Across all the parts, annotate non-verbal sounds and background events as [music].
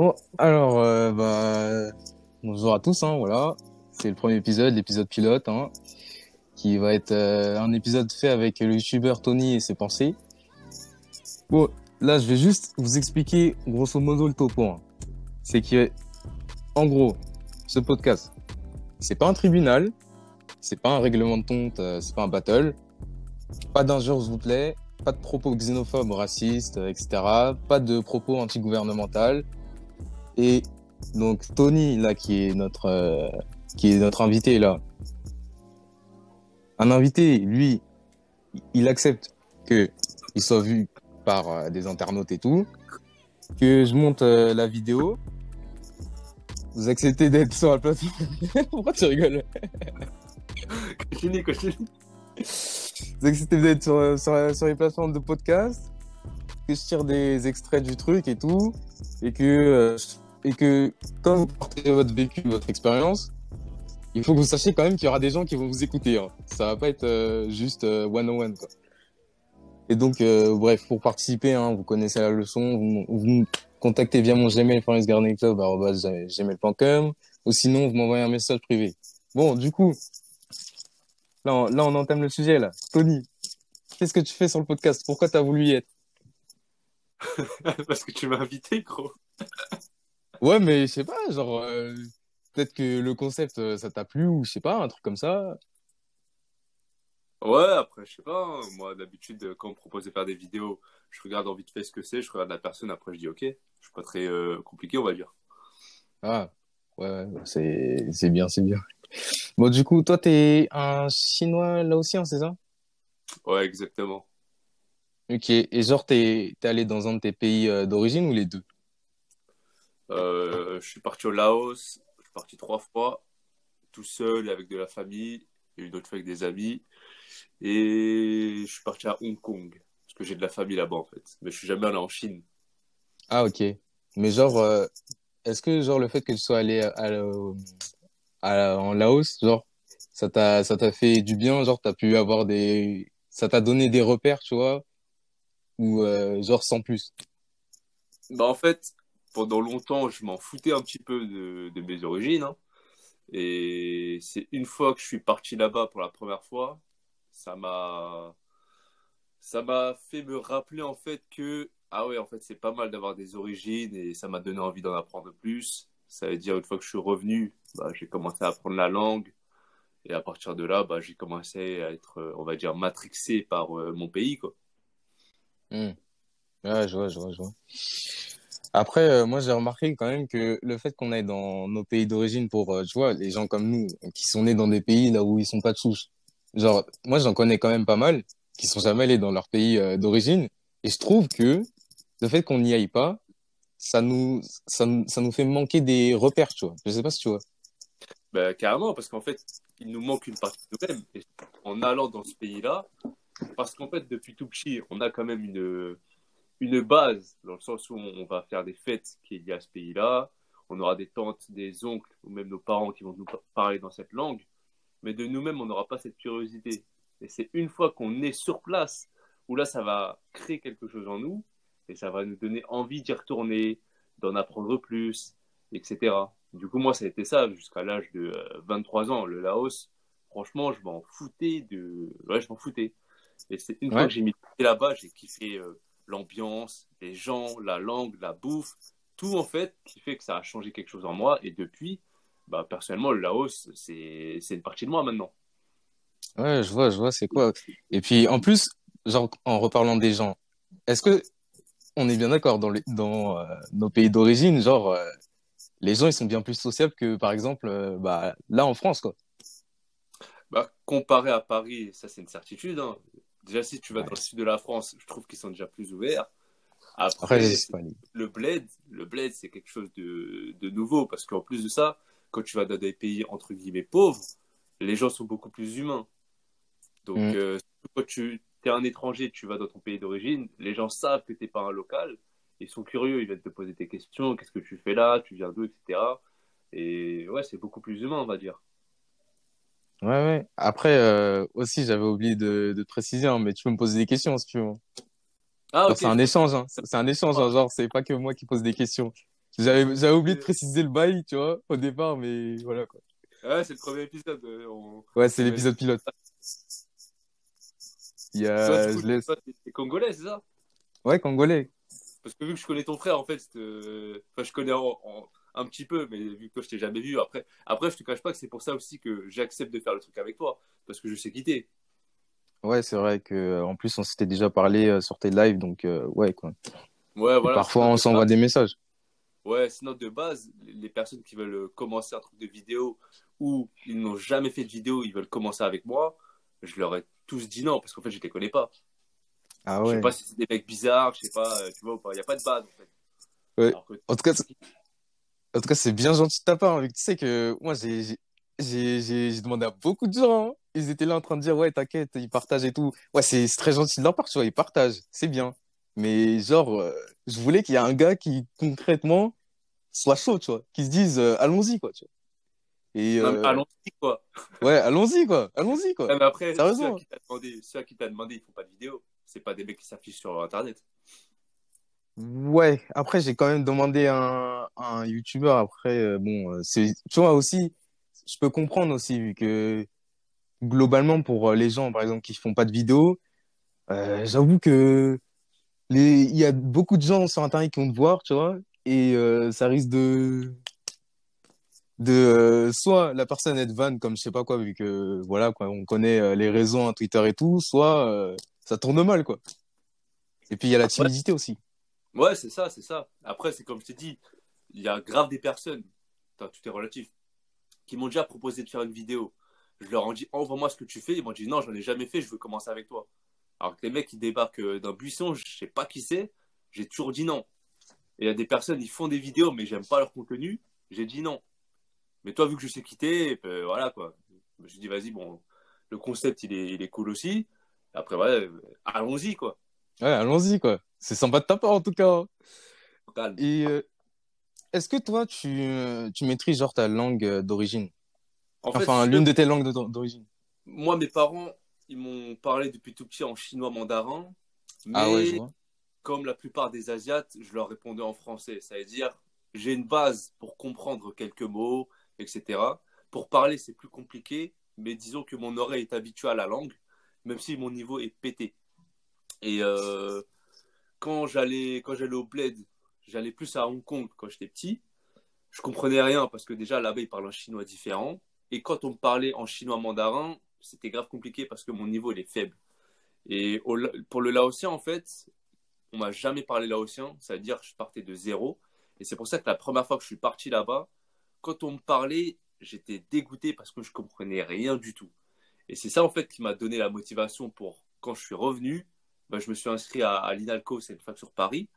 Bon, alors, euh, bah, bonjour à tous, hein, voilà. C'est le premier épisode, l'épisode pilote, hein, qui va être euh, un épisode fait avec le youtubeur Tony et ses pensées. Bon, là, je vais juste vous expliquer grosso modo le topo. Hein. C'est que, gros, ce podcast, c'est pas un tribunal, c'est pas un règlement de compte, euh, c'est pas un battle. Pas d'injures, s'il vous plaît. Pas de propos xénophobes, racistes, etc. Pas de propos anti-gouvernemental. Et donc Tony là qui est notre euh, qui est notre invité là. Un invité, lui, il accepte que il soit vu par euh, des internautes et tout, que je monte euh, la vidéo. Vous acceptez d'être sur la plateforme. [laughs] Pourquoi tu rigoles? [laughs] Continue, continue. Vous acceptez d'être sur, sur, sur les plateformes de podcast, que je tire des extraits du truc et tout, et que euh, et que quand vous portez votre vécu, votre expérience, il faut que vous sachiez quand même qu'il y aura des gens qui vont vous écouter. Hein. Ça va pas être euh, juste one on one quoi. Et donc euh, bref, pour participer, hein, vous connaissez la leçon, vous, me contactez via mon Gmail gmail.com ou sinon vous m'envoyez un message privé. Bon, du coup, là on, là on entame le sujet là. Tony, qu'est-ce que tu fais sur le podcast? Pourquoi tu as voulu y être? [laughs] Parce que tu m'as invité, gros. Ouais, mais je sais pas, genre euh, peut-être que le concept euh, ça t'a plu ou je sais pas, un truc comme ça. Ouais, après, je sais pas. hein, Moi, d'habitude, euh, quand on me propose de faire des vidéos, je regarde en vite fait ce que c'est, je regarde la personne, après, je dis OK. Je suis pas très euh, compliqué, on va dire. Ah, ouais, ouais, c'est c'est bien, c'est bien. Bon, du coup, toi t'es un chinois laotien, c'est ça? Ouais, exactement. Ok, et genre t'es t'es allé dans un de tes pays euh, d'origine ou les deux? Euh, je suis parti au Laos, je suis parti trois fois, tout seul et avec de la famille, et une autre fois avec des amis. Et je suis parti à Hong Kong, parce que j'ai de la famille là-bas, en fait. Mais je suis jamais allé en Chine. Ah, ok. Mais genre, euh, est-ce que genre le fait que tu sois allé à, à- à- en Laos, genre, ça t'a ça t'a fait du bien, genre t'as pu avoir des, ça t'a donné des repères, tu vois, ou euh, genre sans plus? Bah, en fait, pendant longtemps, je m'en foutais un petit peu de, mes origines. hein. Et c'est une fois que je suis parti là-bas pour la première fois, ça m'a ça m'a fait me rappeler en fait que ah ouais, en fait, c'est pas mal d'avoir des origines et ça m'a donné envie d'en apprendre plus. Ça veut dire une fois que je suis revenu, bah, j'ai commencé à apprendre la langue et à partir de là, bah, j'ai commencé à être, on va dire, matrixé par euh, mon pays, quoi. Hmm. Ouais, je vois, je vois, je vois. Après, euh, moi, j'ai remarqué quand même que le fait qu'on aille dans nos pays d'origine pour, euh, tu vois, les gens comme nous, qui sont nés dans des pays là où ils sont pas de souche. Genre, moi, j'en connais quand même pas mal qui sont jamais allés dans leur pays euh, d'origine. Et je trouve que le fait qu'on n'y aille pas, ça nous, ça, ça nous fait manquer des repères, tu vois. Je sais pas si tu vois. Ben, carrément, parce qu'en fait, il nous manque une partie de nous-mêmes. En allant dans ce pays-là, parce qu'en fait, depuis tout petit, on a quand même une, une base, dans le sens où on va faire des fêtes qui est liée à ce pays-là. On aura des tantes, des oncles, ou même nos parents qui vont nous par- parler dans cette langue. Mais de nous-mêmes, on n'aura pas cette curiosité. Et c'est une fois qu'on est sur place, où là, ça va créer quelque chose en nous, et ça va nous donner envie d'y retourner, d'en apprendre plus, etc. Du coup, moi, ça a été ça jusqu'à l'âge de euh, 23 ans. Le Laos, franchement, je m'en foutais de. Ouais, je m'en foutais. Et c'est une fois que j'ai mis là-bas, j'ai kiffé euh, l'ambiance, les gens, la langue, la bouffe, tout en fait, qui fait que ça a changé quelque chose en moi. Et depuis, bah, personnellement, le Laos, c'est c'est une partie de moi maintenant. Ouais, je vois, je vois, c'est quoi. Et puis, en plus, genre, en reparlant des gens, est-ce que on est bien d'accord dans les, dans euh, nos pays d'origine, genre, euh, les gens, ils sont bien plus sociables que, par exemple, euh, bah, là en France, quoi. Bah, comparé à Paris, ça c'est une certitude. hein. Déjà, si tu vas Ouais. dans le sud de la France, je trouve qu'ils sont déjà plus ouverts. Après, le bled, le bled, c'est quelque chose de, de nouveau parce qu'en plus de ça, quand tu vas dans des pays entre guillemets pauvres, les gens sont beaucoup plus humains. Donc, Mm. euh, quand tu es un étranger, tu vas dans ton pays d'origine, les gens savent que tu n'es pas un local, ils sont curieux, ils viennent te poser des questions, qu'est-ce que tu fais là, tu viens d'où, etc. Et ouais, c'est beaucoup plus humain, on va dire. Ouais, ouais. Après, euh, aussi, j'avais oublié de, de te préciser, hein, mais tu peux me poser des questions si tu veux. Ah, Genre, ok. c'est un échange, hein. C'est c'est un échange, hein, genre, c'est pas que moi qui pose des questions. J'avais, j'avais oublié de préciser le bail, tu vois, au départ, mais voilà, quoi. Ouais, c'est le premier épisode. euh, on- Ouais, c'est l'épisode pilote. Il y a, je laisse. t'es congolais, c'est ça? Ouais, congolais. Parce que vu que je connais ton frère, en fait, c'est, euh, enfin, je connais en- en- un petit peu, mais vu que je t'ai jamais vu. Après, après, je te cache pas que c'est pour ça aussi que j'accepte de faire le truc avec toi, parce que je sais quitter. Ouais, c'est vrai que, euh, en plus, on s'était déjà parlé euh, sur tes lives, donc, euh, ouais, quoi. Ouais, voilà. parfois, on s'envoie des messages. Ouais, sinon de base, les personnes qui veulent commencer un truc de vidéo ou ils n'ont jamais fait de vidéo, ils veulent commencer avec moi, je leur ai tous dit non, parce qu'en fait, je les connais pas. Ah Je sais ouais. pas si c'est des mecs bizarres, je sais pas, tu vois ou pas. Il n'y a pas de base, en fait. Ouais. Que- En tout cas, c'est- en tout cas, c'est bien gentil de ta part, hein, vu que tu sais que moi, j'ai, demandé à beaucoup de gens. hein. Ils étaient là en train de dire, ouais, t'inquiète, ils partagent et tout. Ouais, c'est très gentil de leur part, tu vois, ils partagent. C'est bien. Mais genre, euh, je voulais qu'il y ait un gars qui, concrètement, soit chaud, tu vois, qui se dise, euh, allons-y, quoi, tu vois. Et, euh, allons-y, quoi. [laughs] ouais, allons-y, quoi, allons-y, quoi. Mais après, ceux à qui t'as demandé, ceux à qui demandé, ils font pas de vidéo. C'est pas des mecs qui s'affichent sur Internet. Ouais, après, j'ai quand même demandé à un, à un YouTuber. Après, euh, bon, euh, c'est, tu vois, aussi, je peux comprendre aussi, vu que globalement, pour euh, les gens, par exemple, qui font pas de vidéo, euh, j'avoue que les, il y a beaucoup de gens sur Internet qui vont te voir, tu vois, et euh, ça risque de, de soit la personne être vanne, comme je sais pas quoi, vu que, voilà, quoi, on connaît les réseaux, hein, Twitter et tout, soit ça tourne mal, quoi. Et puis, il y a la timidité aussi. Ouais, c'est ça, c'est ça. Après, c'est comme je t'ai dit, il y a grave des personnes, tout est relatif, qui m'ont déjà proposé de faire une vidéo. Je leur ai dit, envoie-moi ce que tu fais. Ils m'ont dit, non, j'en ai jamais fait, je veux commencer avec toi. Alors que les mecs, ils débarquent euh, d'un buisson, je sais pas qui c'est, j'ai toujours dit non. Et il y a des personnes, ils font des vidéos, mais j'aime pas leur contenu, j'ai dit non. Mais toi, vu que je sais quitter, ben, voilà quoi. Je me suis dit, vas-y, bon, le concept, il est, il est cool aussi. Après, ouais, euh, allons-y, quoi. Ouais, allons-y, quoi. C'est sympa de ta part, en tout cas. Calme. Et euh, est-ce que toi, tu, euh, tu maîtrises genre ta langue euh, d'origine? En Enfin, l'une de tes langues d'origine. moi, mes parents, ils m'ont parlé depuis tout petit en chinois mandarin. Mais Ah ouais, je vois. comme la plupart des Asiates, je leur répondais en français. Ça veut dire, j'ai une base pour comprendre quelques mots, etc. Pour parler, c'est plus compliqué, mais disons que mon oreille est habituée à la langue, même si mon niveau est pété. Et euh, quand j'allais quand j'allais au bled, j'allais plus à Hong Kong quand j'étais petit. Je comprenais rien parce que déjà là-bas ils parlent un chinois différent. Et quand on me parlait en chinois mandarin, c'était grave compliqué parce que mon niveau il est faible. Et pour le laotien en fait, on m'a jamais parlé laotien, ça veut dire que je partais de zéro. Et c'est pour ça que la première fois que je suis parti là-bas, quand on me parlait, j'étais dégoûté parce que je comprenais rien du tout. Et c'est ça en fait qui m'a donné la motivation pour quand je suis revenu, bah, je me suis inscrit à, à l'INALCO, c'est une fac sur Paris.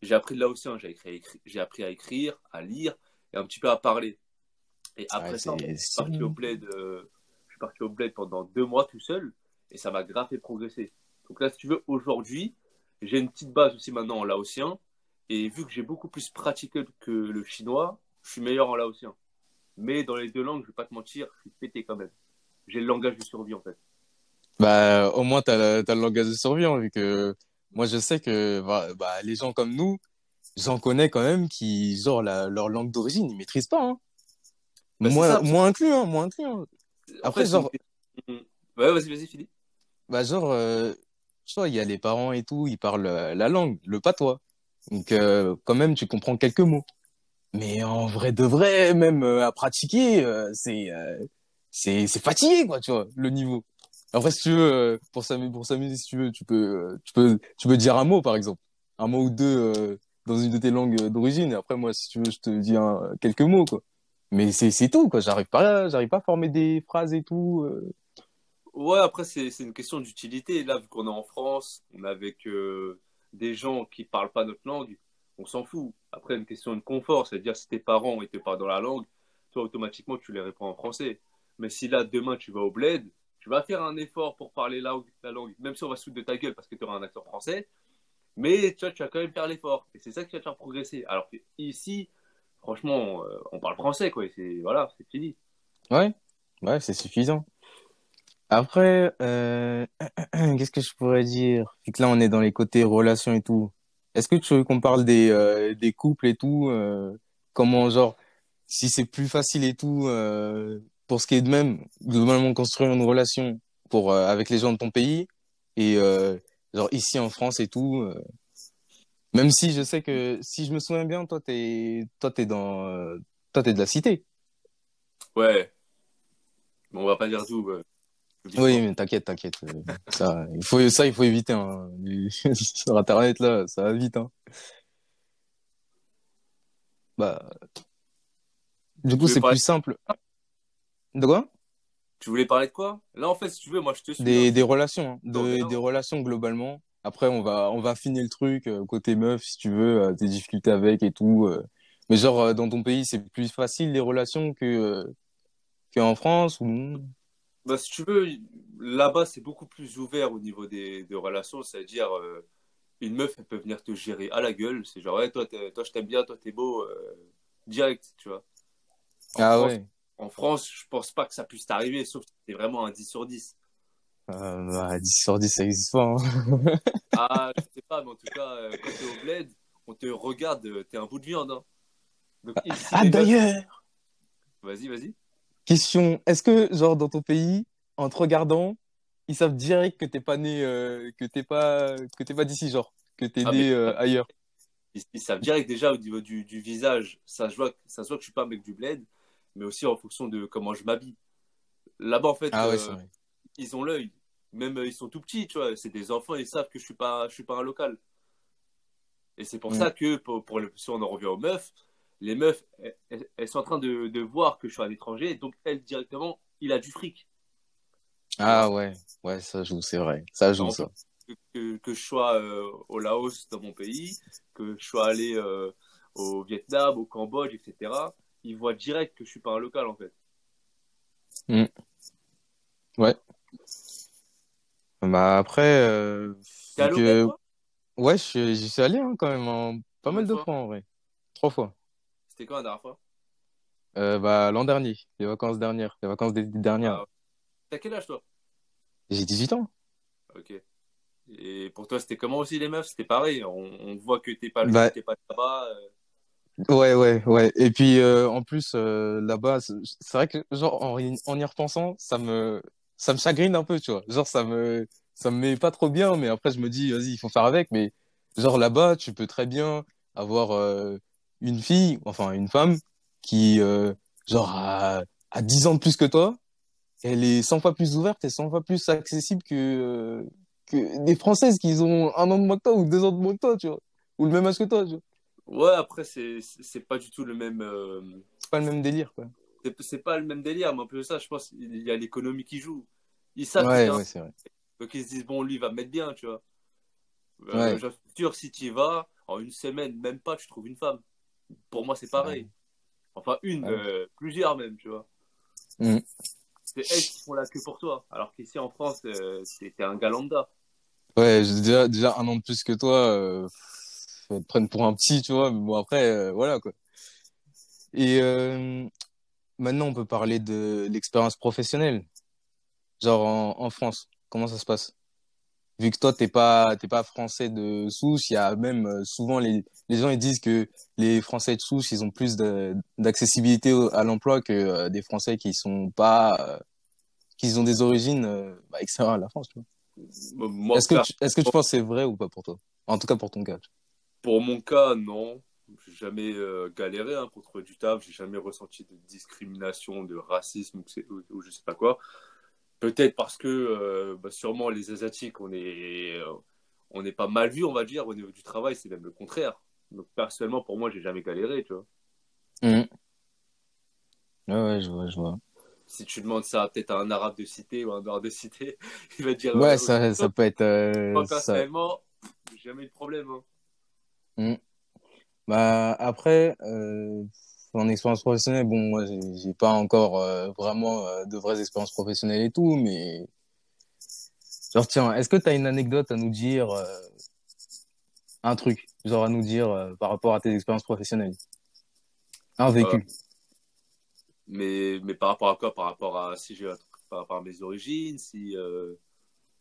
J'ai appris laotien, j'ai écrit- écrit- j'ai appris à écrire, à lire et un petit peu à parler. Et après Ouais, ça, c'est- je suis parti au bled, euh, je suis parti au bled pendant deux mois tout seul et ça m'a grave fait progresser. Donc là, si tu veux, aujourd'hui, j'ai une petite base aussi maintenant en laotien et vu que j'ai beaucoup plus pratiqué que le chinois, je suis meilleur en laotien. Mais dans les deux langues, je vais pas te mentir, je suis pété quand même. J'ai le langage de survie en fait. Bah, au moins, t'as, le- t'as le langage de survie, hein, vu que moi, je sais que bah, bah, les gens comme nous, j'en connais quand même qui, genre, la- leur langue d'origine, ils maîtrisent pas. Hein. Bah, moi, ça. moi inclus, hein, moi inclus. hein. Après, genre- Ouais, vas-y, vas-y, Philippe. Bah, genre, euh, tu vois, il y a les parents et tout, ils parlent euh, la langue, le patois. Donc, euh, quand même, tu comprends quelques mots. Mais en vrai de vrai, même euh, à pratiquer, euh, c'est euh, c'est c'est fatigué, quoi, tu vois, le niveau. Après, si tu veux, euh, pour s'amuser, pour si tu veux, tu peux, euh, tu peux, tu peux dire un mot, par exemple. Un mot ou deux euh, dans une de tes langues d'origine. Et après, moi, si tu veux, je te dis quelques mots, quoi. Mais c'est tout, quoi. J'arrive pas, j'arrive pas à former des phrases et tout. Ouais, après, c'est une question d'utilité. Là, vu qu'on est en France, on est avec des gens qui parlent pas notre langue, on s'en fout. Après, une question de confort, c'est-à-dire si tes parents ils te parlent dans la langue, toi, automatiquement, tu les réponds en français. Mais si là, demain, tu vas au bled, tu vas faire un effort pour parler la, la langue, même si on va se foutre de ta gueule parce que tu auras un accent français, mais tu vois, tu vas quand même faire l'effort. Et c'est ça qui va te faire progresser. Alors que ici, franchement, euh, on parle français, quoi. c'est- Voilà, c'est fini. Ouais, ouais, c'est suffisant. Après, euh, [clears throat] qu'est-ce que je pourrais dire? Vu que là, on est dans les côtés relations et tout. est-ce que tu veux qu'on parle des, euh, des couples et tout, comment, genre, si c'est plus facile et tout, pour ce qui est de même, globalement construire une relation pour, euh, avec les gens de ton pays, et euh, genre ici en France et tout, euh, même si je sais que, si je me souviens bien, toi, t'es, toi, t'es dans, euh, toi, t'es de la cité. Ouais, mais on va pas dire tout. ouais. Oui, mais t'inquiète, t'inquiète. [laughs] Ça, il faut, ça, il faut éviter, hein. [laughs] Sur Internet, là, ça va vite, hein. Bah, du coup, c'est plus simple. De quoi? tu voulais parler de quoi? Là, en fait, si tu veux, moi, je te suis. Hein. Des, des relations, hein. Non, des relations globalement. Après, on va, on va affiner le truc, euh, côté meuf, si tu veux, euh, tes difficultés avec et tout. euh. Mais genre, euh, dans ton pays, c'est plus facile les relations que, euh, qu'en France ou? Bah, si tu veux, là-bas, c'est beaucoup plus ouvert au niveau des, des relations. C'est-à-dire, euh, une meuf, elle peut venir te gérer à la gueule. C'est genre, ouais, toi, t'es- toi je t'aime bien, toi, t'es beau. euh, direct, tu vois. En Ah France, ouais. En France, je pense pas que ça puisse t'arriver, sauf si t'es vraiment un 10 sur 10. Euh, bah, 10 sur 10, ça existe pas, hein. [laughs] Ah, je sais pas, mais en tout cas, euh, quand t'es au bled, on te regarde, euh, t'es un bout de viande. Hein. Donc ici, Ah, d'ailleurs! Vas-y, vas-y. Question, est-ce que, genre, dans ton pays, en te regardant, ils savent direct que t'es pas né, euh, que t'es pas, que t'es pas d'ici, genre, que t'es Ah, né euh, ailleurs? ils, ils savent direct déjà au niveau du, du visage. Ça se, voit, ça se voit que je suis pas un mec du bled, mais aussi en fonction de comment je m'habille. Là-bas, en fait, Ah euh, ils ont l'œil. Même euh, ils sont tout petits, tu vois. C'est des enfants, ils savent que je suis pas, je suis pas un local. Et c'est pour Mm. ça que, pour, pour le, si on en revient aux meufs, les meufs, elles, sont en train de, de voir que je suis un étranger, donc elles, directement, il a du fric. Ah ouais, ouais, ça joue, c'est vrai. Ça joue, En ça. que, que, que je sois euh, au Laos, dans mon pays, que je sois allé euh, au Vietnam, au Cambodge, etc., ils voient direct que je suis pas un local, en fait. Mm. Ouais. Bah après, euh, allé que, toi? Ouais, je- j'y suis allé, hein, quand même, en- pas mal de de fois? fois, en vrai. Trois fois. C'était quand la dernière fois? Euh, bah, l'an dernier, les vacances dernières, les vacances des dernières. Ah, T'as quel âge, toi? J'ai 18 ans. Ok. Et pour toi, c'était comment aussi, les meufs? C'était pareil. On, on voit que t'es pas le Bah, t'es pas là-bas. euh. Ouais, ouais, ouais. Et puis, euh, en plus, euh, là-bas, c'est vrai que, genre, en, en y repensant, ça me, ça me chagrine un peu, tu vois. Genre, ça me, ça me met pas trop bien, mais après, je me dis, vas-y, il faut faire avec. Mais, genre, là-bas, tu peux très bien avoir euh, une fille, enfin, une femme, qui, euh, genre, a, a 10 ans de plus que toi. Elle est 100 fois plus ouverte et 100 fois plus accessible que, euh, que des Françaises qui ont un an de moins que toi ou deux ans de moins que toi, tu vois. Ou le même âge que toi, tu vois. Ouais, après, c'est pas du tout le même. euh, C'est pas le même délire, quoi. C'est pas le même délire, mais un peu ça, je pense. Il y a l'économie qui joue. Ils savent Ouais, un ouais, c'est vrai. Donc ils se disent, bon, lui, il va me mettre bien, tu vois. Euh, Ouais. je suis sûr, si tu y vas, en une semaine, même pas, tu trouves une femme. Pour moi, c'est pareil. Enfin, une, Ouais. euh, plusieurs même, tu vois. Mm. C'est elles qui font la queue pour toi. Alors qu'ici en France, euh, t'es t'es un gars lambda. Ouais, j'ai déjà, déjà un an de plus que toi, euh, te prendre pour un petit, tu vois, mais bon, après, euh, voilà, quoi. Et euh, maintenant, on peut parler de l'expérience professionnelle, genre en, en France. Comment ça se passe? Vu que toi, t'es pas, t'es pas français de souche, il y a même euh, souvent les, les gens ils disent que les Français de souche, ils ont plus d'accessibilité à l'emploi que euh, des Français qui sont pas, qui ont des origines bah, extérieures à la France, tu vois. Moi, Est-ce que tu, est-ce que tu penses que c'est vrai ou pas pour toi? En tout cas pour ton cas. Pour mon cas, non. J'ai jamais euh, galéré hein, pour trouver du taf. J'ai jamais ressenti de discrimination, de racisme ou, ou- je sais pas quoi. Peut-être parce que euh, bah, sûrement les Asiatiques, on est, euh, on n'est pas mal vu, on va dire, au niveau du travail, c'est même le contraire. Donc personnellement, pour moi, j'ai jamais galéré, tu vois. Mhm. Ouais, je vois, je vois. Si tu demandes ça peut-être à un arabe de cité ou un noir de cité, [laughs] il va te dire. Ouais, ça, ça [laughs] peut être, euh, Moi, ça. personnellement, j'ai jamais eu de problème. hein. Bah, après, euh, en expérience professionnelle, bon, moi, j'ai pas encore euh, vraiment euh, de vraies expériences professionnelles et tout, mais genre, tiens, est-ce que tu as une anecdote à nous dire, euh, un truc, genre à nous dire par rapport à tes expériences professionnelles? Un vécu. mais, mais par rapport à quoi? Par rapport à si j'ai un truc par rapport à mes origines, si.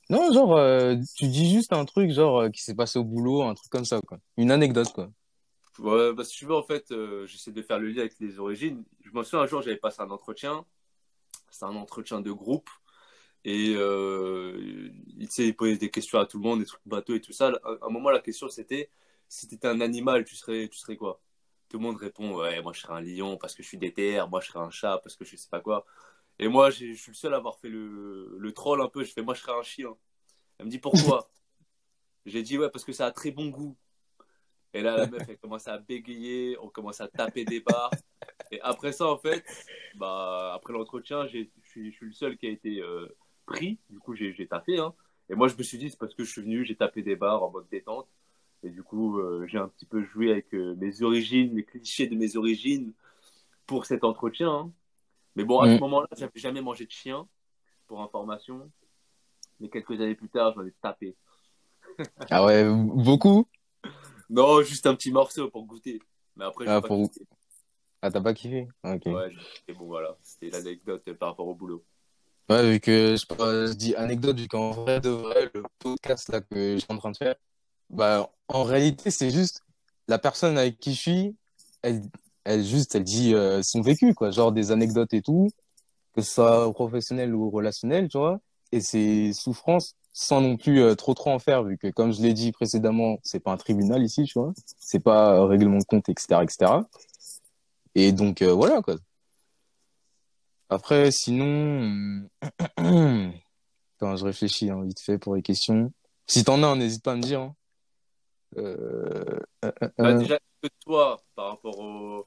Non, genre, euh, tu dis juste un truc, genre, euh, qui s'est passé au boulot, un truc comme ça, quoi. Une anecdote, quoi. Ouais, bah, si tu veux, en fait, euh, j'essaie de faire le lien avec les origines. Je me souviens un jour, j'avais passé un entretien. C'est un entretien de groupe. Et il posait des questions à tout le monde, des trucs bateaux et tout ça. À un moment, la question, c'était si tu étais un animal, tu serais, tu serais quoi? Tout le monde répond Ouais, moi, je serais un lion parce que je suis déter. Moi, je serais un chat parce que je sais pas quoi. Et moi, je suis le seul à avoir fait le, le troll un peu. Je fais Moi, je serais un chien. Elle me dit Pourquoi? [laughs] J'ai dit Ouais, parce que ça a très bon goût. Et là, la meuf, elle commence à bégayer, on commence à taper des barres. Et après ça, en fait, bah, après l'entretien, je suis le seul qui a été euh, pris. Du coup, j'ai tapé. Hein. Et moi, je me suis dit, c'est parce que je suis venu, j'ai tapé des barres en mode détente. Et du coup, euh, j'ai un petit peu joué avec euh, mes origines, les clichés de mes origines pour cet entretien. Hein. Mais bon, à ce mm. moment-là, j'avais jamais mangé de chien, pour information. Mais quelques années plus tard, j'en ai tapé. ah ouais, beaucoup? Non, juste un petit morceau pour goûter. Mais après, ah, pour... ah t'as pas kiffé? Ok. Ouais, et bon, voilà. C'était l'anecdote par rapport au boulot. Ouais, vu que je, dis anecdote, vu qu'en vrai de vrai, le podcast là que je suis en train de faire, bah, en réalité, c'est juste la personne avec qui je suis, elle, elle juste, elle dit euh, son vécu, quoi. Genre des anecdotes et tout, que ce soit professionnel ou relationnel, tu vois. Et ses souffrances, sans non plus euh, trop trop en faire vu que comme je l'ai dit précédemment c'est pas un tribunal ici tu vois c'est pas un règlement de compte etc etc et donc euh, voilà quoi après sinon [clears throat] quand je réfléchis hein, vite fait pour les questions si t'en as n'hésite pas à me dire hein. euh, bah, déjà que toi par rapport au,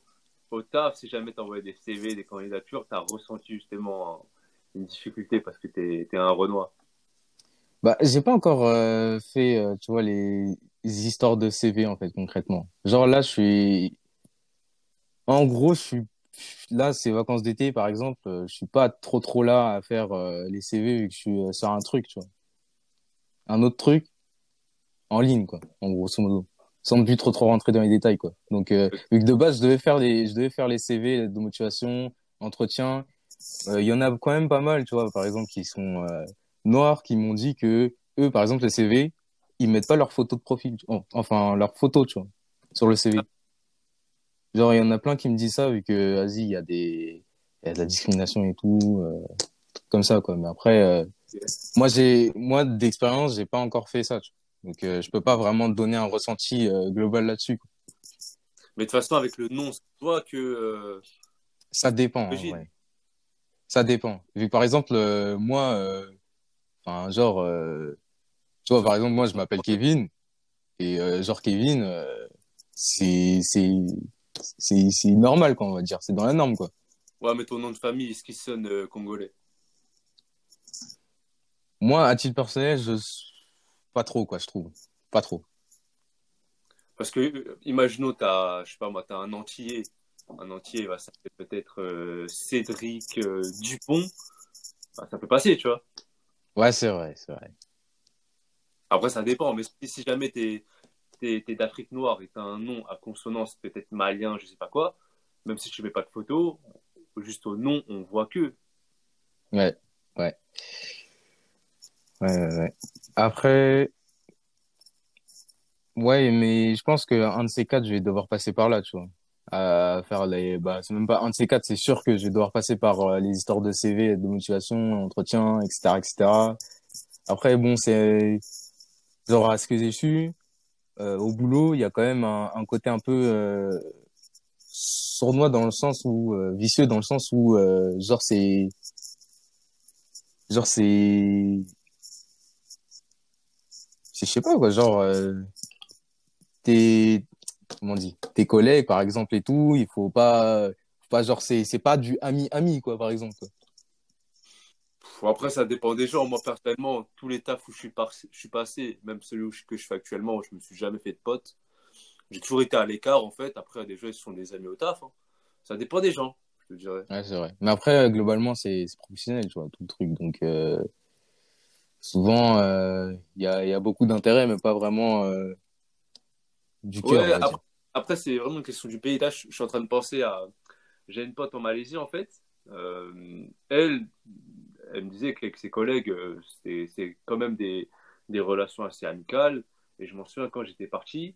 au taf si jamais t'envoies des CV des candidatures t'as ressenti justement une difficulté parce que t'es es un Renoir bah, j'ai pas encore euh, fait, euh, tu vois, les, histoires de CV, en fait, concrètement. Genre là, je suis... En gros, je suis... Là, c'est vacances d'été, par exemple. euh, Je suis pas trop, trop là à faire les CV vu que je suis sur un truc, tu vois. Un autre truc en ligne, quoi, en grosso modo. Sans plus trop, trop rentrer dans les détails, quoi. Donc, euh, vu que de base, je devais faire les, je devais faire les CV de motivation, entretien. Euh, Il y en a quand même pas mal, tu vois, par exemple, qui sont... euh, noirs qui m'ont dit que eux, par exemple, les CV, ils mettent pas leur photo de profil, enfin leur photo, tu vois, sur le CV. Genre, il y en a plein qui me disent ça, vu que, vas-y, il y a des, y a de la discrimination et tout, euh, comme ça, quoi. Mais après, euh, moi, j'ai, moi, d'expérience, j'ai pas encore fait ça, tu vois. Donc, euh, je peux pas vraiment donner un ressenti euh, global là-dessus. Mais de toute façon, avec le nom, c'est toi que. Euh, ça dépend. ouais. Ça dépend. Vu que, par exemple, moi, Enfin, genre, tu vois, par exemple, moi, je m'appelle Kevin, et genre, Kevin, c'est, c'est, c'est, c'est normal, quoi, on va dire. C'est dans la norme, quoi. Ouais, mais ton nom de famille, est-ce qu'il sonne congolais? Moi, à titre personnel, je... pas trop, quoi, je trouve. Pas trop. Parce que, euh, imaginons, t'as, je sais pas moi, t'as un entier. Un entier, va s'appeler peut-être euh, Cédric euh, Dupont. Bah, ça peut passer, tu vois. Ouais, c'est vrai, c'est vrai. Après, ça dépend, mais si jamais t'es es, d'Afrique noire et t'as un nom à consonance peut-être malien, je sais pas quoi, même si tu mets pas de photo, juste au nom, on voit que. Ouais, ouais. Ouais, ouais, ouais. Après, ouais, mais je pense que un de ces quatre, je vais devoir passer par là, tu vois. À faire les, bah, c'est même pas un de ces quatre, c'est sûr que je vais devoir passer par euh, les histoires de CV, de motivation, entretien, etc., etc. Après, bon, c'est, genre, à ce que j'ai su, euh, au boulot, il y a quand même un, un côté un peu, euh, sournois dans le sens où, euh, vicieux dans le sens où, euh, genre, c'est, genre, c'est, je sais pas, quoi, genre, euh, t'es, comment on dit, tes collègues, par exemple, et tout, il faut pas, faut pas genre, c'est, c'est pas du ami-ami, quoi, par exemple. Après, ça dépend des gens. Moi, personnellement, tous les tafs où je suis, par... je suis passé, même celui que je fais actuellement, je me suis jamais fait de potes. J'ai toujours été à l'écart, en fait. Après, des gens, ils sont des amis au taf. Hein. Ça dépend des gens, je te dirais. Ouais, c'est vrai. Mais après, globalement, c'est, c'est professionnel, tu vois, tout le truc. Donc, euh, souvent, il euh, y, a, y a beaucoup d'intérêt, mais pas vraiment euh, du cœur. Après, après, c'est vraiment une question du pays. Là, je, je suis en train de penser à. J'ai une pote en Malaisie, en fait. Euh, elle, elle me disait qu'avec ses collègues, c'est quand même des, des relations assez amicales. Et je m'en souviens quand j'étais parti,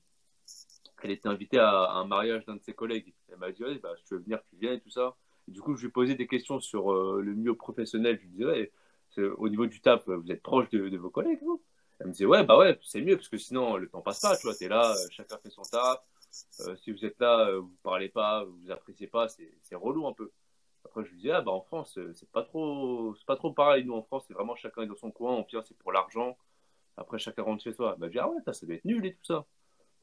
elle était invitée à un mariage d'un de ses collègues. Elle m'a dit, ouais, bah, si tu veux venir, tu viens et tout ça. Et du coup, je lui posais des questions sur le milieu professionnel. Je lui disais, ouais, au niveau du taf, vous êtes proche de, vos collègues, non Elle me disait, ouais, bah ouais, c'est mieux parce que sinon, le temps passe pas, tu vois. T'es là, euh, chacun fait son taf. Euh, si vous êtes là, euh, vous parlez pas, vous vous appréciez pas, c'est relou un peu. Après, je lui disais, ah bah en France, euh, c'est pas trop, pas trop pareil. Nous, en France, c'est vraiment chacun est dans son coin. En pire, c'est pour l'argent. Après, chacun rentre chez soi. Bah, je dis, ah ouais, ça, ça doit être nul et tout ça.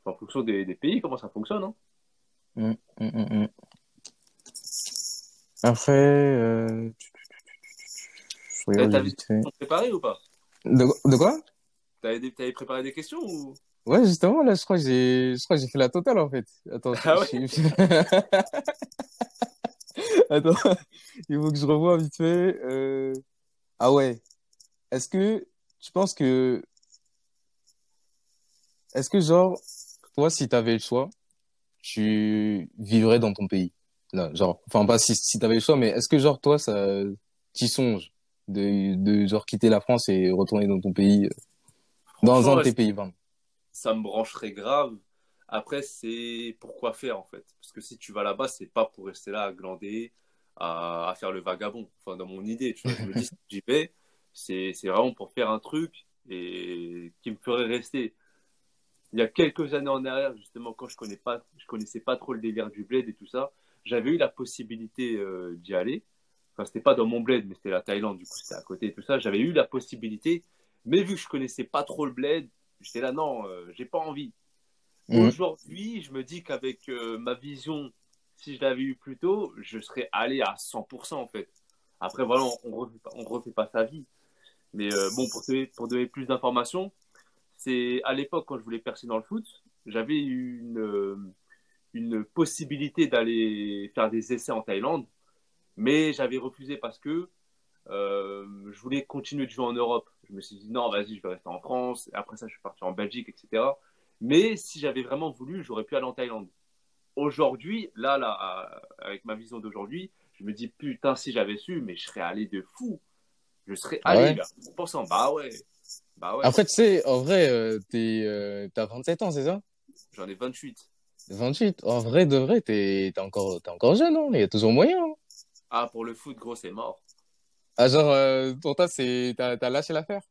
En fonction des, pays, comment ça fonctionne. Hein. Hum. Après, euh... je regarde. T'as préparé ou pas? De, de quoi? T'avais t'avais préparé des questions ou? Ouais, justement, là, je crois que j'ai, je crois j'ai fait la totale, en fait. Attends, Ah ouais? [laughs] Attends, il faut que je revoie vite fait. Euh... Ah ouais. Est-ce que tu penses que, est-ce que genre, toi, si t'avais le choix, tu vivrais dans ton pays? Non, genre, enfin, pas si, si t'avais le choix, mais est-ce que genre, toi, ça, t'y songes? De, de genre quitter la France et retourner dans ton pays, euh, dans un de tes pays, pardon. ça me brancherait grave. Après, c'est pourquoi faire en fait. Parce que si tu vas là-bas, c'est pas pour rester là à glander, à, à faire le vagabond. Enfin, dans mon idée, tu vois, je me dis, [laughs] si j'y vais, c'est c'est vraiment pour faire un truc et qui me ferait rester. Il y a quelques années en arrière, justement, quand je connais pas, je connaissais pas trop le délire du bled et tout ça, j'avais eu la possibilité euh, d'y aller. Enfin, c'était pas dans mon bled, mais c'était la Thaïlande, du coup, c'était à côté et tout ça. J'avais eu la possibilité, mais vu que je connaissais pas trop le bled, j'étais là, non, euh, j'ai pas envie. Aujourd'hui, je me dis qu'avec euh, ma vision, si je l'avais eu plus tôt, je serais allé à 100% en fait. Après, voilà, on, on refait, pas- on refait pas sa vie. Mais euh, bon, pour, te- pour donner plus d'informations, c'est à l'époque quand je voulais percer dans le foot, j'avais eu une, euh, une possibilité d'aller faire des essais en Thaïlande, mais j'avais refusé parce que euh, je voulais continuer de jouer en Europe. Je me suis dit non, vas-y, je vais rester en France. Après ça, je suis parti en Belgique, etc. Mais si j'avais vraiment voulu, j'aurais pu aller en Thaïlande. Aujourd'hui, là, avec ma vision d'aujourd'hui, je me dis putain, si j'avais su, mais je serais allé de fou. Je serais Ah allé, ouais gars. En pensant, bah ouais, bah ouais. Après, tu sais, en vrai, euh, t'es, euh, t'as 27 ans, c'est ça? J'en ai 28. 28. En vrai, de vrai, t'es, t'es encore, t'es encore jeune, hein? Il y a toujours moyen, hein. Ah, pour le foot, gros, c'est mort. Ah, genre, euh, pour toi, c'est, t'as, t'as lâché l'affaire?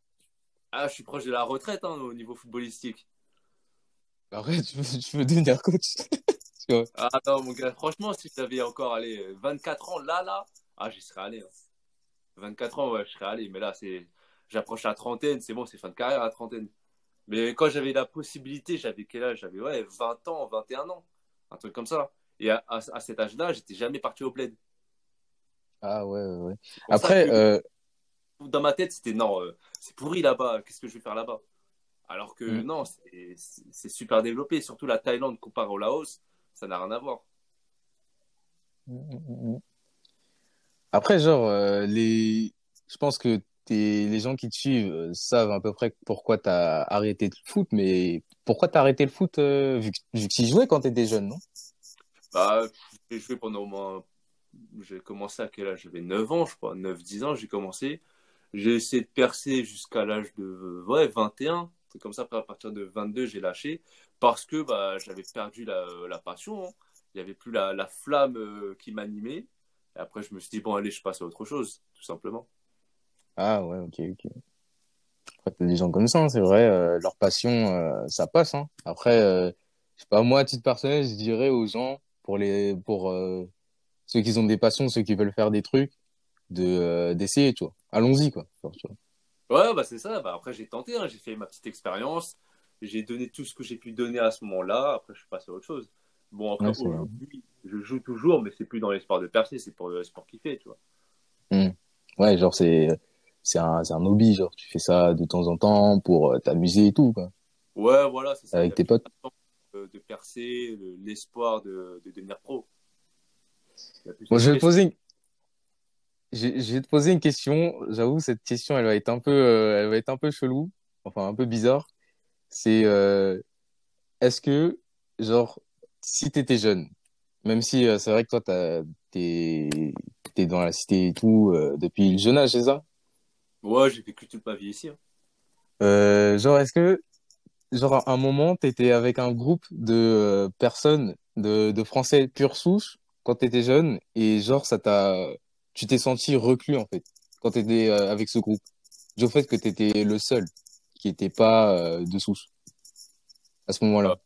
Ah, je suis proche de la retraite hein, au niveau footballistique. Après, tu veux, tu veux devenir coach? [laughs] Ah non, mon gars, franchement, si j'avais encore allé 24 ans, là, là, ah, j'y serais allé. hein. 24 ans, ouais, je serais allé. Mais là, c'est, j'approche la trentaine, c'est bon, c'est fin de carrière à la trentaine. Mais quand j'avais la possibilité, j'avais quel âge? J'avais, ouais, 20 ans, 21 ans. Un truc comme ça. Et à, à, à cet âge-là, j'étais jamais parti au bled. Ah, ouais, ouais, ouais. Après, que, euh, dans ma tête, c'était non, euh, c'est pourri là-bas, qu'est-ce que je vais faire là-bas? Alors que Mm. non, c'est super développé, surtout la Thaïlande comparé au Laos, ça n'a rien à voir. après, genre, euh, les, je pense que les gens qui te suivent euh, savent à peu près pourquoi t'as arrêté le foot, mais pourquoi t'as arrêté le foot, euh, vu que, vu que tu jouais quand t'étais jeune, non? Bah, j'ai joué pendant au moins. J'ai commencé à quel âge? J'avais 9 ans, je crois. 9-10 ans, j'ai commencé. J'ai essayé de percer jusqu'à l'âge de ouais, 21. C'est comme ça, après, à partir de 22, j'ai lâché. Parce que bah, j'avais perdu la, passion. hein. Il n'y avait plus la, la flamme euh, qui m'animait. Et après, je me suis dit, bon, allez, je passe à autre chose, tout simplement. Ah, ouais, ok, ok. Après, t'as des gens comme ça, hein, c'est vrai, euh, leur passion, euh, ça passe, hein. Après, je sais pas, moi, à titre personnel, je dirais aux gens, pour les, pour, ceux qui ont des passions, ceux qui veulent faire des trucs, de, euh, d'essayer, tu vois. Allons-y, quoi. Genre, tu vois. Ouais, bah c'est ça. Bah, après, j'ai tenté, hein. j'ai fait ma petite expérience. J'ai donné tout ce que j'ai pu donner à ce moment-là. Après, je suis passé à autre chose. Bon, après, Ouais, aujourd'hui, je joue toujours, mais c'est plus dans l'espoir de percer, c'est pour le sport kiffer, tu vois. Ouais, genre, c'est, c'est un, un hobby, genre, tu fais ça de temps en temps pour euh, t'amuser et tout, quoi. Ouais, voilà, c'est ça. Avec tes potes. de, de percer, le- l'espoir de, de devenir pro. Bon, je vais te poser une, je, je vais te poser une question. J'avoue, cette question, elle va être un peu, euh, elle va être un peu chelou. Enfin, un peu bizarre. C'est, euh, est-ce que, genre, si t'étais jeune, même si euh, c'est vrai que toi, t'es, dans la cité et tout, depuis le jeune âge, c'est ça? Ouais, j'ai vécu toute ma vie ici. hein. Genre, est-ce que, genre, à un moment, t'étais avec un groupe de personnes, de, de Français pure souche, quand t'étais jeune, et genre, ça t'a, tu t'es senti reclus, en fait, quand t'étais euh, avec ce groupe. Du fait que t'étais le seul qui était pas euh, de souche, à ce moment-là.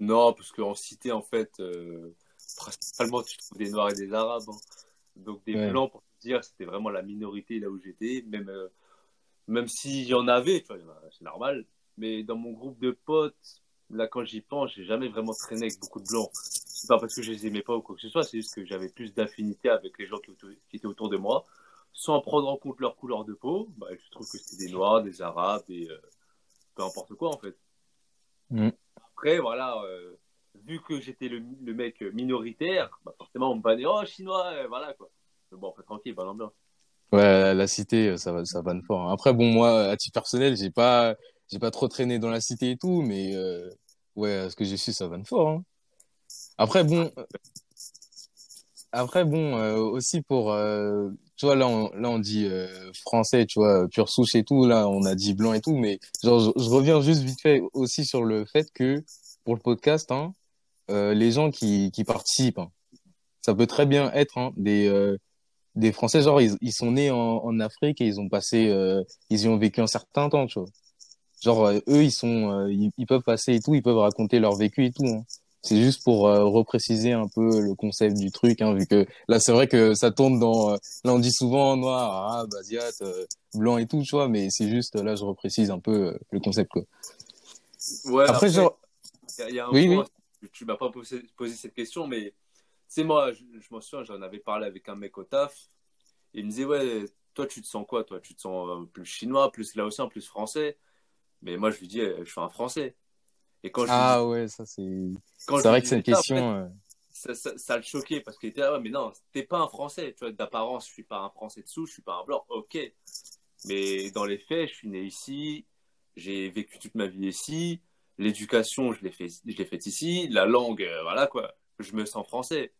Non, parce qu'en cité, en fait, euh, principalement, tu trouves des Noirs et des Arabes. hein. Donc, des Ouais. Blancs, pour te dire, c'était vraiment la minorité là où j'étais. Même, euh, même s'il y en avait, tu vois, c'est normal. Mais dans mon groupe de potes, là, quand j'y pense, j'ai jamais vraiment traîné avec beaucoup de Blancs. C'est pas parce que je les aimais pas ou quoi que ce soit, c'est juste que j'avais plus d'affinité avec les gens qui, étaient autour de moi. Sans prendre en compte leur couleur de peau, bah, je trouve que c'était des Noirs, des Arabes, et euh, peu importe quoi, en fait. Mm. Après, voilà, euh, vu que j'étais le, le mec minoritaire, bah forcément, on me bannait, oh, chinois, euh, voilà, quoi. Mais bon, après, tranquille, bonne ambiance. Ouais, la cité, euh, ça va, ça vanne fort. hein. Après, bon, moi, à titre personnel, j'ai pas, j'ai pas trop traîné dans la cité et tout, mais euh, ouais, ce que j'ai su, ça vanne fort. hein. Après, bon, après, bon, euh, aussi pour, euh, tu vois, là, on, là, on dit euh, français, tu vois, pure souche et tout. Là, on a dit blanc et tout, mais genre, je, je reviens juste vite fait aussi sur le fait que pour le podcast, hein, euh, les gens qui, qui participent, hein, ça peut très bien être hein, des euh, des Français, genre, ils, ils sont nés en, en Afrique et ils ont passé, euh, ils y ont vécu un certain temps, tu vois. Genre, euh, eux, ils sont, euh, ils, ils peuvent passer et tout, ils peuvent raconter leur vécu et tout. hein. C'est juste pour euh, repréciser un peu le concept du truc, hein, vu que là, c'est vrai que ça tourne dans, euh, là, on dit souvent noir, arabe, asiate, euh, blanc et tout, tu vois, mais c'est juste, là, je reprécise un peu le concept, quoi. Ouais, Après, genre, il y a- un Oui, point, tu m'as pas posé, posé cette question, mais c'est moi, je, je m'en souviens, j'en avais parlé avec un mec au taf. Et il me disait, ouais, toi, tu te sens quoi, toi? Tu te sens plus chinois, plus laotien, plus français? Mais moi, je lui dis, eh, je suis un français. Et quand je lui dis, ah ouais, ça, c'est, c'est vrai que c'est une question, euh, ça, ça, ça le choquait parce qu'il était là, ouais, mais non, t'es pas un français, tu vois, d'apparence, je suis pas un français dessous, je suis pas un blanc, ok. Mais dans les faits, je suis né ici, j'ai vécu toute ma vie ici, l'éducation, je l'ai fait, je l'ai faite ici, la langue, euh, voilà quoi, je me sens français.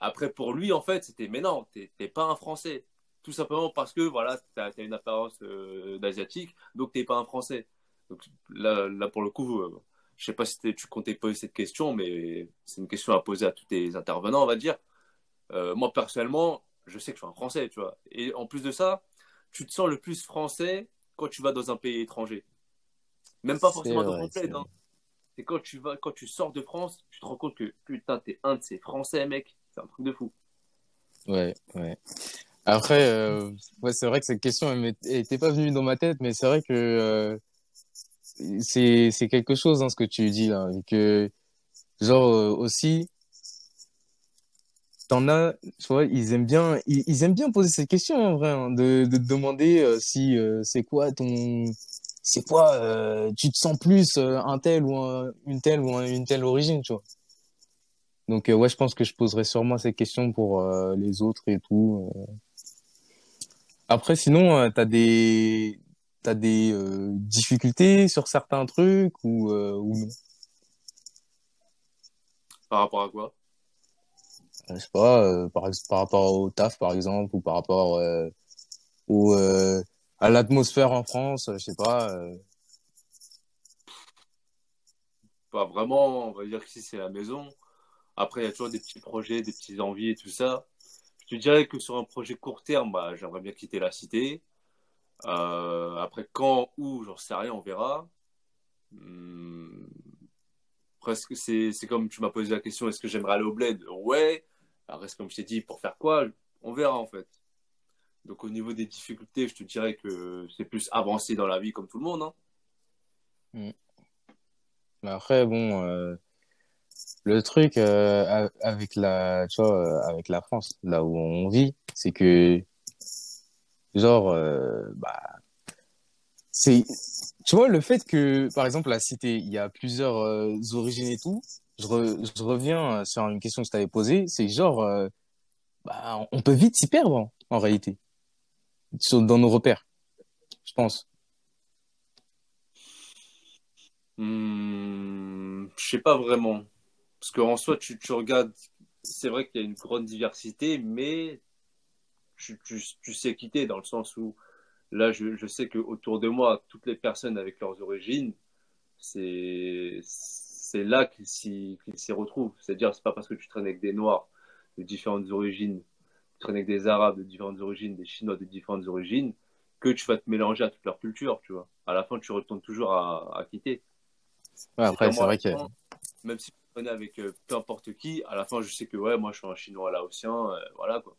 Après, pour lui, en fait, c'était, mais non, t'es t'es pas un français. Tout simplement parce que, voilà, t'as as une apparence euh, d'asiatique, donc t'es pas un français. Donc là, là pour le coup, euh, je sais pas si tu comptais poser cette question, mais c'est une question à poser à tous tes intervenants, on va dire. Euh, moi, personnellement, je sais que je suis un Français, tu vois. Et en plus de ça, tu te sens le plus français quand tu vas dans un pays étranger. Même pas forcément dans vrai, ton c'est plaid, vrai. hein. C'est quand tu vas, quand tu sors de France, tu te rends compte que putain, t'es un de ces Français, mec. C'est un truc de fou. Ouais, ouais. Après, euh, ouais, c'est vrai que cette question, elle m'est- elle était pas venue dans ma tête, mais c'est vrai que euh, c'est c'est quelque chose hein, ce que tu dis là, que genre euh, aussi, t'en as, tu vois, ils aiment bien, ils, aiment bien poser cette question en vrai, hein, de de te demander euh, si euh, c'est quoi ton, c'est quoi, tu te sens plus un tel ou un- une telle ou un- une telle origine, tu vois. Donc ouais, je pense que je poserai sûrement cette question pour les autres et tout. Après, sinon, t'as des t'as des euh, difficultés sur certains trucs ou euh, ou non? Par rapport à quoi? Euh, Je sais pas, euh, par par rapport au taf par exemple ou par rapport au à l'atmosphère en France, je sais pas. Pas vraiment, on va dire que si c'est la maison. Après, il y a toujours des petits projets, des petites envies et tout ça. Je te dirais que sur un projet court terme, bah, j'aimerais bien quitter la cité. Euh, après, quand, où, j'en sais rien, on verra. Hum, presque, c'est, c'est comme tu m'as posé la question, est-ce que j'aimerais aller au bled? Ouais. Après, c'est comme je t'ai dit, pour faire quoi? On verra, en fait. Donc, au niveau des difficultés, je te dirais que c'est plus avancé dans la vie comme tout le monde, hein. Mais après, bon, euh, le truc euh, avec la, tu vois, euh, avec la France, là où on vit, c'est que genre, euh, bah, c'est, tu vois, le fait que, par exemple, la cité, il y a plusieurs euh, origines et tout. Je, je reviens euh, sur une question que je t'avais posée, c'est genre, bah, on peut vite s'y perdre en, réalité, dans nos repères, je pense. Hmm, je sais pas vraiment. Parce qu'en soi, tu regardes, c'est vrai qu'il y a une grande diversité, mais tu, tu, tu sais quitter dans le sens où Là, je, je sais qu'autour de moi, toutes les personnes avec leurs origines, c'est là qu'ils s'y retrouvent. C'est-à-dire, c'est pas parce que tu traînes avec des Noirs de différentes origines, tu traînes avec des Arabes de différentes origines, des Chinois de différentes origines, que tu vas te mélanger à toute leur culture, tu vois. À la fin, tu retournes toujours à, à quitter. Ouais, après, c'est vrai que. Même si tu connais avec euh, peu importe qui, à la fin, je sais que ouais, moi, je suis un Chinois laotien, euh, voilà quoi.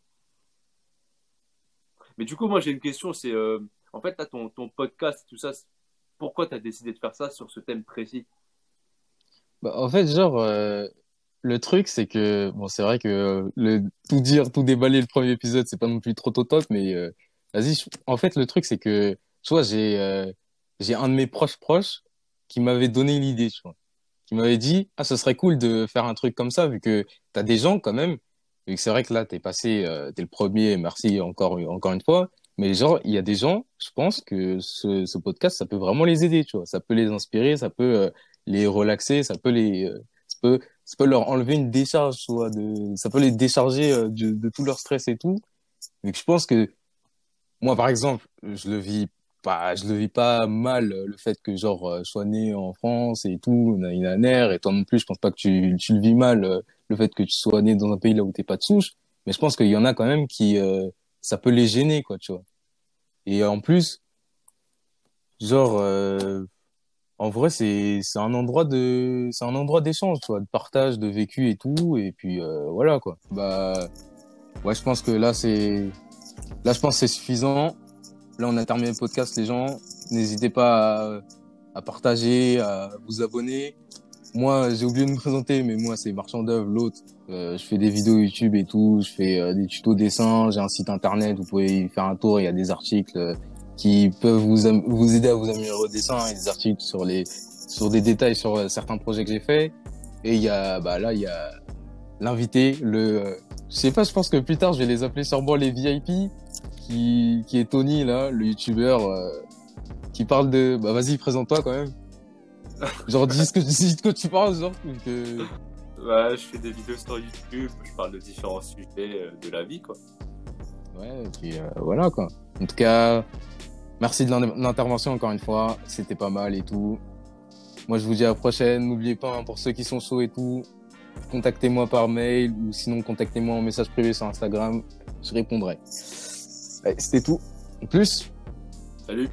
Mais du coup, moi, j'ai une question, c'est euh, en fait, as ton, ton podcast, tout ça, pourquoi tu as décidé de faire ça sur ce thème précis? Bah, En fait, genre, euh, le truc, c'est que, bon, c'est vrai que euh, le tout dire, tout déballer le premier épisode, c'est pas non plus trop top, mais euh, vas-y, en fait, le truc, c'est que, tu vois, j'ai euh, j'ai un de mes proches proches qui m'avait donné l'idée, tu vois, qui m'avait dit, ah, ce serait cool de faire un truc comme ça, vu que t'as des gens quand même, que c'est vrai que là, t'es passé, euh, t'es le premier, merci encore, encore une fois, mais genre, il y a des gens, je pense que ce, podcast, ça peut vraiment les aider, tu vois. Ça peut les inspirer, ça peut euh, les relaxer, ça peut les, euh, ça peut, ça peut leur enlever une décharge, tu vois, de, ça peut les décharger euh, de, tout leur stress et tout. Mais je pense que moi, par exemple, je le vis pas, je le vis pas mal, euh, le fait que genre, je sois né en France et tout, une aner, et toi non plus, je pense pas que tu, tu le vis mal, le fait que tu sois né dans un pays là où t'es pas de souche. Mais je pense qu'il y en a quand même qui, euh, ça peut les gêner, quoi, tu vois. Et en plus, genre, euh, en vrai, c'est c'est un endroit de c'est un endroit d'échange, tu vois, de partage, de vécu et tout. Et puis euh, voilà quoi. Bah ouais, je pense que là c'est là je pense c'est suffisant. Là, on a terminé le podcast, les gens. N'hésitez pas à partager, à vous abonner. Moi, j'ai oublié de me présenter, mais moi, c'est Marchand d'œuvre, l'autre. Euh, je fais des vidéos YouTube et tout. Je fais euh, des tutos dessin. J'ai un site internet. Vous pouvez y faire un tour. Il y a des articles euh, qui peuvent vous, vous aider à vous améliorer au dessin. Des articles sur les, sur des détails sur certains projets que j'ai faits. Et il y a, bah là, il y a l'invité, le, je sais pas, je pense que plus tard, je vais les appeler sûrement les VIP, qui, qui est Tony, là, le youtubeur, euh, qui parle de, bah vas-y, présente-toi quand même. Genre, dis ce que, dis tu parles, genre, que, Ouais, je fais des vidéos sur YouTube, je parle de différents sujets euh, de la vie, quoi. ouais, et puis euh, voilà, quoi. En tout cas, merci de l'in- l'intervention encore une fois, c'était pas mal et tout. Moi, je vous dis à la prochaine. N'oubliez pas, hein, pour ceux qui sont chauds et tout, contactez-moi par mail ou sinon contactez-moi en message privé sur Instagram. Je répondrai. C'était tout. En plus, Salut